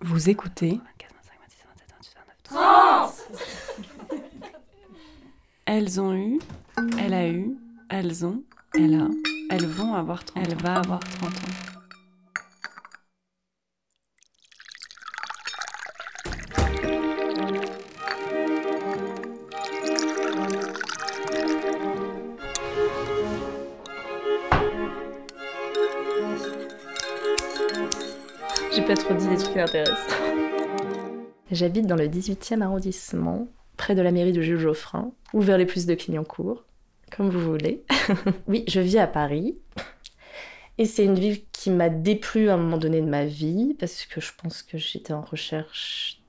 Vous écoutez Elles ont eu, elle a eu, elles ont, elle a, elles vont avoir 30 elle va avoir 30 ans. J'ai pas trop dit des trucs qui m'intéressent. J'habite dans le 18e arrondissement, près de la mairie de Jules Geoffrin, ou vers les plus de Clignancourt, comme vous voulez. oui, je vis à Paris. Et c'est une ville qui m'a déplu à un moment donné de ma vie, parce que je pense que j'étais en recherche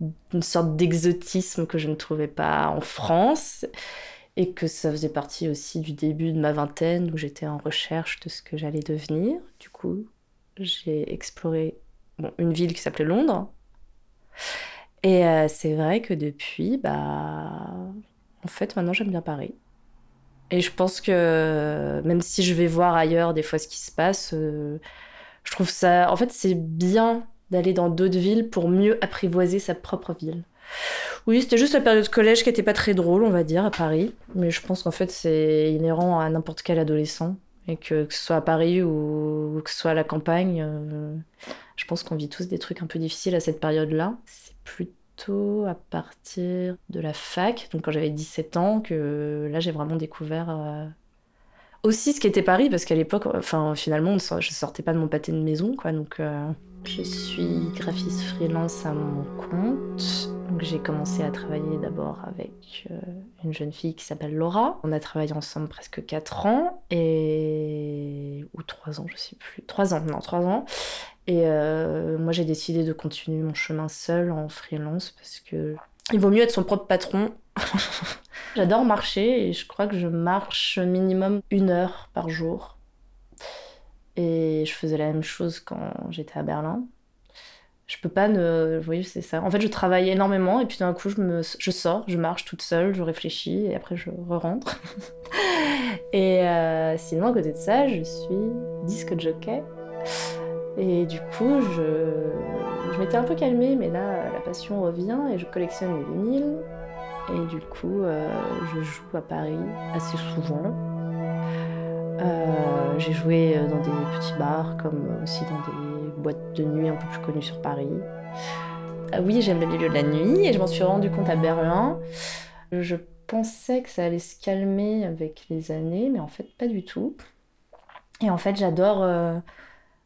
d'une sorte d'exotisme que je ne trouvais pas en France, et que ça faisait partie aussi du début de ma vingtaine, où j'étais en recherche de ce que j'allais devenir. Du coup, j'ai exploré une ville qui s'appelait Londres. Et euh, c'est vrai que depuis, bah, en fait, maintenant j'aime bien Paris. Et je pense que même si je vais voir ailleurs des fois ce qui se passe, euh, je trouve ça. En fait, c'est bien d'aller dans d'autres villes pour mieux apprivoiser sa propre ville. Oui, c'était juste la période collège qui était pas très drôle, on va dire, à Paris. Mais je pense qu'en fait, c'est inhérent à n'importe quel adolescent. Et que, que ce soit à Paris ou, que ce soit à la campagne, euh, je pense qu'on vit tous des trucs un peu difficiles à cette période-là. C'est plutôt à partir de la fac, donc quand j'avais 17 ans, que là j'ai vraiment découvert euh, aussi ce qu'était Paris, parce qu'à l'époque, enfin finalement, je sortais pas de mon pâté de maison, quoi. Donc euh, je suis graphiste freelance à mon compte. J'ai commencé à travailler d'abord avec euh, une jeune fille qui s'appelle Laura. On a travaillé ensemble presque 4 ans et ou 3 ans, je sais plus. 3 ans, non, 3 ans. Et euh, moi j'ai décidé de continuer mon chemin seul en freelance parce que il vaut mieux être son propre patron. J'adore marcher et je crois que je marche minimum une heure par jour. Et je faisais la même chose quand j'étais à Berlin. Je peux pas ne. Vous voyez, c'est ça. En fait, je travaille énormément et puis d'un coup, je, me... je sors, je marche toute seule, je réfléchis et après, je re-rentre. et euh, sinon, à côté de ça, je suis disque jockey. Et du coup, je, je m'étais un peu calmée, mais là, passion revient et je collectionne les vinyles. Et du coup, euh, je joue à Paris assez souvent. Euh, j'ai joué dans des petits bars, comme aussi dans des boîtes de nuit un peu plus connues sur Paris. Ah oui, j'aime le milieu de la nuit et je m'en suis rendu compte à Berlin. Je pensais que ça allait se calmer avec les années, mais en fait, pas du tout. Et en fait, j'adore. Euh,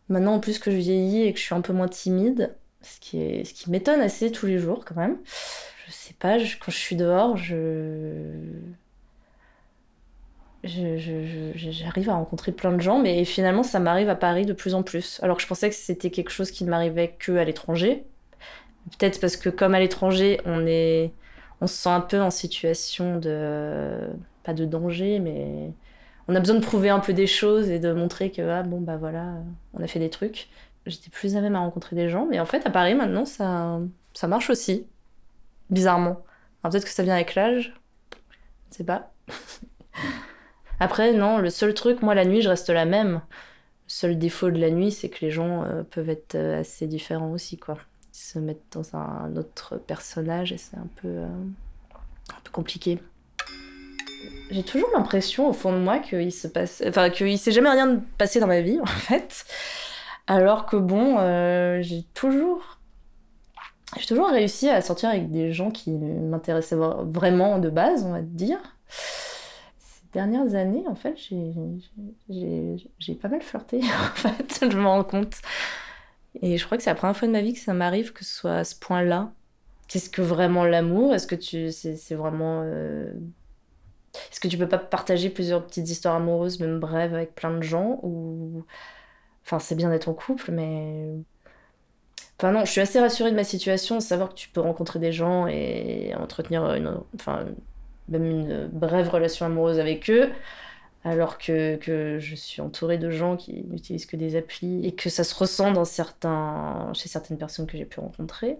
maintenant, en plus que je vieillis et que je suis un peu moins timide, ce qui, est, ce qui m'étonne assez tous les jours quand même. Je sais pas, quand je suis dehors, je j'arrive à rencontrer plein de gens, mais finalement, ça m'arrive à Paris de plus en plus. Alors que je pensais que c'était quelque chose qui ne m'arrivait que à l'étranger. Peut-être parce que comme à l'étranger, on est, on se sent un peu en situation de, pas de danger, mais on a besoin de prouver un peu des choses et de montrer que ah bon bah voilà, on a fait des trucs. J'étais plus à même à rencontrer des gens, mais en fait à Paris maintenant ça, ça marche aussi, bizarrement. peut-être que ça vient avec l'âge, je sais pas. Après, non, le seul truc, moi, la nuit, je reste la même. Le seul défaut de la nuit, c'est que les gens euh, peuvent être euh, assez différents aussi, quoi. Ils se mettent dans un autre personnage et c'est un peu, euh, un peu compliqué. J'ai toujours l'impression, au fond de moi, qu'il se passe... Enfin, qu'il s'est jamais rien passé dans ma vie, en fait. Alors que bon, j'ai toujours... J'ai toujours réussi à sortir avec des gens qui m'intéressaient vraiment de base, on va dire dernières années, en fait, j'ai pas mal flirté, en fait, je me rends compte. Et je crois que c'est la première fois de ma vie que ça m'arrive que ce soit à ce point-là. Qu'est-ce que vraiment l'amour? Est-ce que tu c'est vraiment euh, Est-ce que tu peux pas partager plusieurs petites histoires amoureuses, même brèves, avec plein de gens? Ou Enfin, c'est bien d'être en couple, mais Enfin non, je suis assez rassurée de ma situation, savoir que tu peux rencontrer des gens et entretenir une, enfin, même une brève relation amoureuse avec eux, alors que, que, je suis entourée de gens qui n'utilisent que des applis et que ça se ressent dans certains, chez certaines personnes que j'ai pu rencontrer.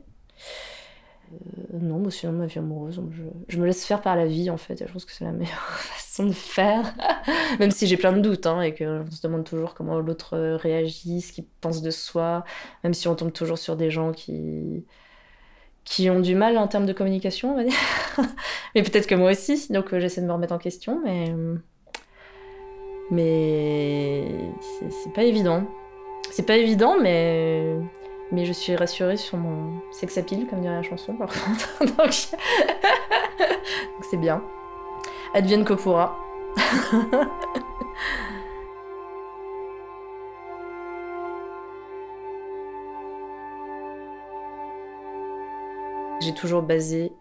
Euh, non, moi, sinon, ma vie amoureuse, je, me laisse faire par la vie, en fait. je pense que c'est la meilleure façon de faire. Même si j'ai plein de doutes, hein, et qu'on se demande toujours comment l'autre réagit, ce qu'il pense de soi. Même si on tombe toujours sur des gens qui qui ont du mal en termes de communication, on va dire. mais peut-être que moi aussi, donc euh, j'essaie de me remettre en question, mais. Mais. C'est pas évident. C'est pas évident, mais. Mais je suis rassurée sur mon sex appeal, comme dirait la chanson, par contre. donc c'est bien. Advienne que pourra. J'ai toujours basé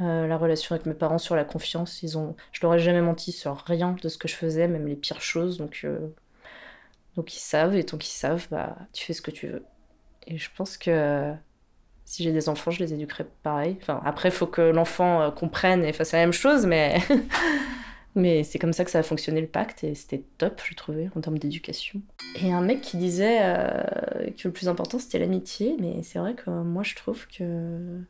euh, la relation avec mes parents sur la confiance. Ils ont, je leur ai jamais menti sur rien de ce que je faisais, même les pires choses. Donc, euh, donc ils savent, et tant qu'ils savent, bah, tu fais ce que tu veux. Et je pense que si j'ai des enfants, je les éduquerai pareil. Enfin, après, il faut que l'enfant euh, comprenne et fasse la même chose, mais, mais c'est comme ça que ça a fonctionné le pacte, et c'était top, je trouvais, en termes d'éducation. Et un mec qui disait que le plus important, c'était l'amitié, mais c'est vrai que moi, je trouve que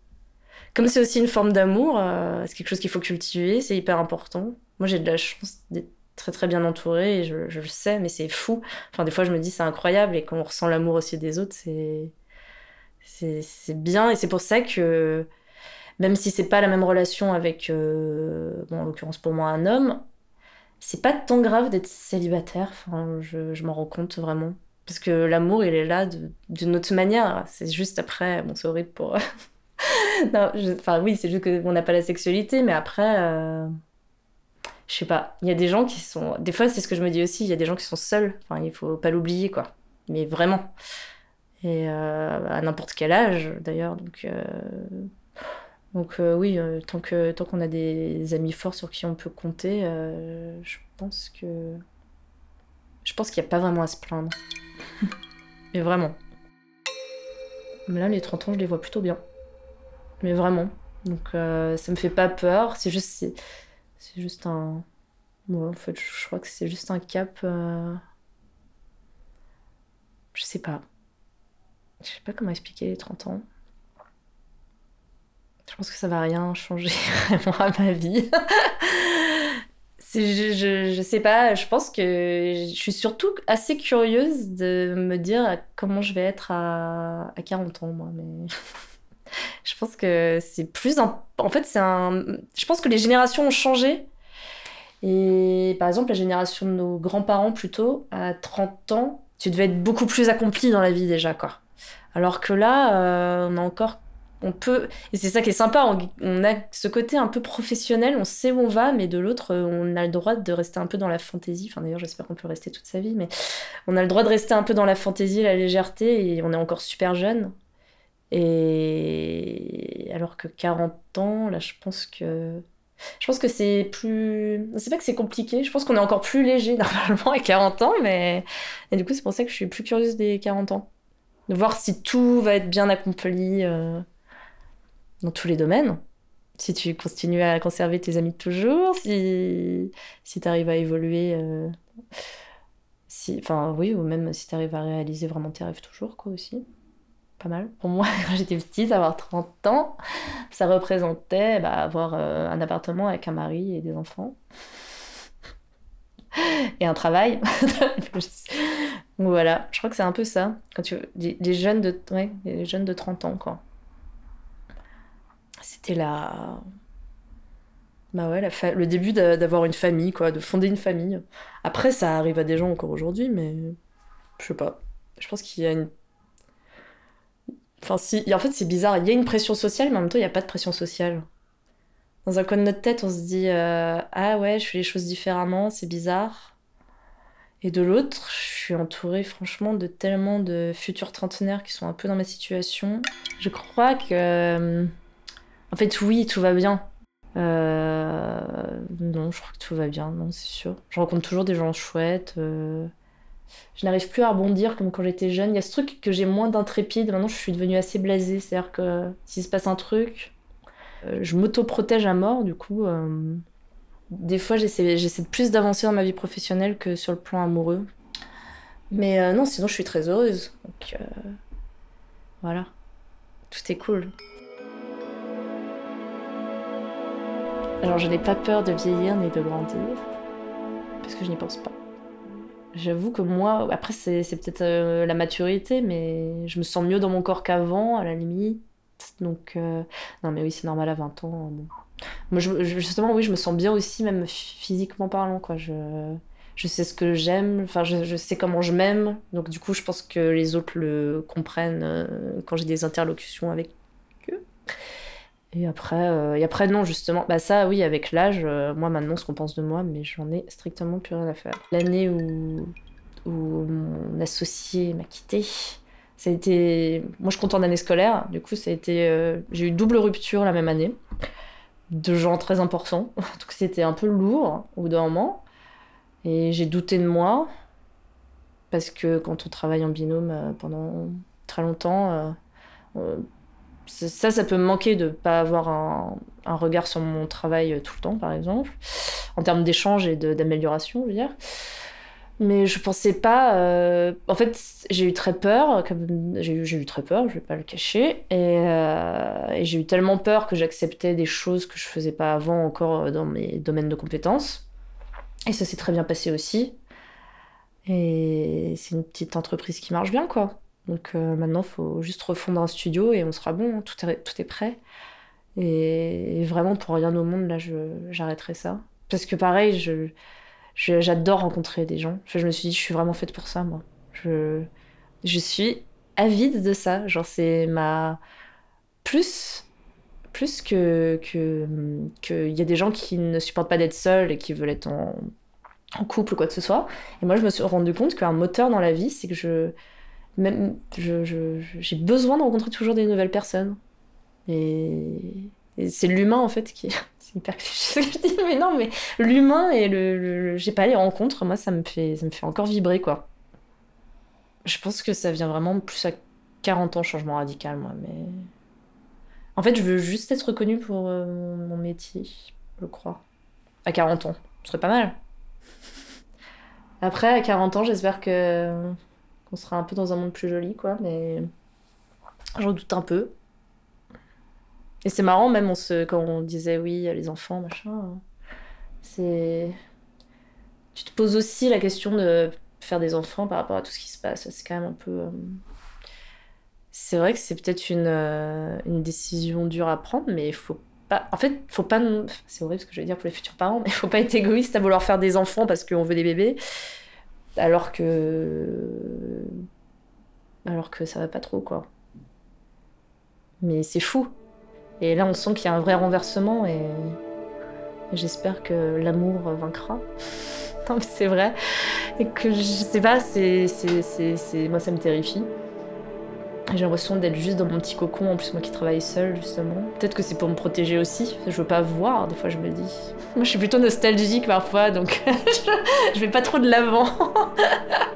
comme c'est aussi une forme d'amour, euh, c'est quelque chose qu'il faut cultiver, c'est hyper important. Moi, j'ai de la chance d'être très très bien entourée, et je, le sais, mais c'est fou. Enfin, des fois, je me dis c'est incroyable, et quand on ressent l'amour aussi des autres, c'est c'est bien, et c'est pour ça que même si c'est pas la même relation avec, euh, bon, en l'occurrence pour moi, un homme, c'est pas tant grave d'être célibataire. Enfin, je, je m'en rends compte vraiment. Parce que l'amour, il est là d'une autre manière. C'est juste après, bon, c'est horrible pour, non, enfin oui, c'est juste qu'on n'a pas la sexualité, mais après, euh, je sais pas. Il y a des gens qui sont. Des fois, c'est ce que je me dis aussi. Il y a des gens qui sont seuls. Enfin, il faut pas l'oublier, quoi. Mais vraiment. Et euh, à n'importe quel âge, d'ailleurs. Donc, euh, donc oui, tant que tant qu'on a des amis forts sur qui on peut compter, je pense que je pense qu'il n'y a pas vraiment à se plaindre. Mais vraiment. Mais là, les 30 ans, je les vois plutôt bien mais vraiment. Donc euh, ça me fait pas peur, c'est juste, c'est, juste un. Bon, en fait, je crois que c'est juste un cap. Euh, je sais pas. Je sais pas comment expliquer les 30 ans. Je pense que ça va rien changer vraiment à ma vie. je, je, je, sais pas, je pense que je suis surtout assez curieuse de me dire comment je vais être à, à 40 ans, moi. Mais je pense que c'est plus en fait c'est un je pense que les générations ont changé. Et par exemple la génération de nos grands-parents plutôt à 30 ans tu devais être beaucoup plus accompli dans la vie déjà quoi. Alors que là euh, on a encore on peut et c'est ça qui est sympa on, a ce côté un peu professionnel on sait où on va mais de l'autre on a le droit de rester un peu dans la fantaisie. Enfin d'ailleurs j'espère qu'on peut rester toute sa vie mais on a le droit de rester un peu dans la fantaisie la légèreté et on est encore super jeune et alors que 40 ans, là, je pense que. Je pense que c'est plus. C'est pas que c'est compliqué, je pense qu'on est encore plus léger normalement à 40 ans, mais. Et du coup, c'est pour ça que je suis plus curieuse des 40 ans. De voir si tout va être bien accompli euh, dans tous les domaines. Si tu continues à conserver tes amis de toujours, si, si tu arrives à évoluer. Euh, si... Enfin, oui, ou même si tu arrives à réaliser vraiment tes rêves toujours, quoi, aussi pas mal. Pour moi, quand j'étais petite, avoir 30 ans, ça représentait bah, avoir euh, un appartement avec un mari et des enfants. et un travail. voilà, je crois que c'est un peu ça. Quand tu les, jeunes de ouais, les jeunes de 30 ans quoi. C'était la bah ouais, la le début d'avoir une famille quoi, de fonder une famille. Après ça arrive à des gens encore aujourd'hui mais je sais pas. Je pense qu'il y a une Enfin, si, en fait, c'est bizarre. Il y a une pression sociale, mais en même temps, il n'y a pas de pression sociale. Dans un coin de notre tête, on se dit euh, Ah ouais, je fais les choses différemment, c'est bizarre. Et de l'autre, je suis entourée, franchement, de tellement de futurs trentenaires qui sont un peu dans ma situation. Je crois que. Euh, en fait, oui, tout va bien. Euh, non, je crois que tout va bien, non, c'est sûr. Je rencontre toujours des gens chouettes je n'arrive plus à rebondir comme quand j'étais jeune. Il y a ce truc que j'ai moins d'intrépide. Maintenant, je suis devenue assez blasée. C'est-à-dire que s'il se passe un truc, euh, je m'autoprotège à mort. Du coup, euh, des fois, j'essaie, j'essaie plus d'avancer dans ma vie professionnelle que sur le plan amoureux. Mais euh, non, sinon, je suis très heureuse. Donc, voilà. Tout est cool. Alors, je n'ai pas peur de vieillir ni de grandir. Parce que je n'y pense pas. J'avoue que moi, après c'est peut-être euh, la maturité, mais je me sens mieux dans mon corps qu'avant, à la limite. Donc, euh, non mais oui, c'est normal à 20 ans. Moi, justement, oui, je me sens bien aussi, même physiquement parlant, quoi. Je, je sais ce que j'aime, enfin, je, je sais comment je m'aime. Donc, du coup, je pense que les autres le comprennent euh, quand j'ai des interlocutions avec eux. Et après, euh, et après, non, justement, bah ça, oui, avec l'âge, euh, moi maintenant, ce qu'on pense de moi, mais j'en ai strictement plus rien à faire. L'année où, où mon associé m'a quitté, ça a été. Moi, je compte en année scolaire, du coup, ça a été. euh, J'ai eu double rupture la même année, de gens très importants, donc c'était un peu lourd au bout d'un moment. Et j'ai douté de moi, parce que quand on travaille en binôme pendant très longtemps, ça, ça, peut me manquer de pas avoir un, regard sur mon travail euh, tout le temps, par exemple, en termes d'échange et d'amélioration, je veux dire. Mais je pensais pas. euh, En fait, j'ai eu très peur. J'ai eu, eu très peur, je vais pas le cacher. Et, euh, et j'ai eu tellement peur que j'acceptais des choses que je faisais pas avant encore dans mes domaines de compétences. Et ça s'est très bien passé aussi. Et c'est une petite entreprise qui marche bien, quoi. Donc euh, maintenant, il faut juste refondre un studio et on sera bon, tout est, tout est prêt. Et, vraiment, pour rien au monde, là, j'arrêterai ça. Parce que pareil, je, j'adore rencontrer des gens. Je me suis dit, je suis vraiment faite pour ça, moi. Je, je suis avide de ça. Genre, c'est ma. Plus, plus que. que qu'il y a des gens qui ne supportent pas d'être seuls et qui veulent être en, en couple ou quoi que ce soit. Et moi, je me suis rendu compte qu'un moteur dans la vie, c'est que je. Même, j'ai besoin de rencontrer toujours des nouvelles personnes. Et, c'est l'humain, en fait, qui. C'est hyper cliché ce que je dis, mais non, mais l'humain et le, j'ai pas les rencontres, moi ça me fait ça me fait encore vibrer quoi. Je pense que ça vient vraiment plus à 40 ans changement radical moi mais en fait je veux juste être reconnue pour euh, mon métier, je crois. À 40 ans, ce serait pas mal. Après à 40 ans, j'espère que qu'on sera un peu dans un monde plus joli quoi mais j'en doute un peu. Et c'est marrant, même on se, quand on disait oui, les enfants, machin, euh, c'est. Tu te poses aussi la question de faire des enfants par rapport à tout ce qui se passe. C'est quand même un peu. euh, C'est vrai que c'est peut-être une, euh, une décision dure à prendre, mais il faut pas. En fait, faut pas. C'est horrible ce que je vais dire pour les futurs parents, mais il faut pas être égoïste à vouloir faire des enfants parce qu'on veut des bébés, alors que. Alors que ça va pas trop, quoi. Mais c'est fou. Et là, on sent qu'il y a un vrai renversement et, j'espère que l'amour vaincra. non, mais c'est vrai. Et que je sais pas, c'est, c'est, moi, ça me terrifie. J'ai l'impression d'être juste dans mon petit cocon, en plus, moi qui travaille seule, justement. Peut-être que c'est pour me protéger aussi. Je veux pas voir, des fois, je me dis. Moi, je suis plutôt nostalgique parfois, donc je vais pas trop de l'avant.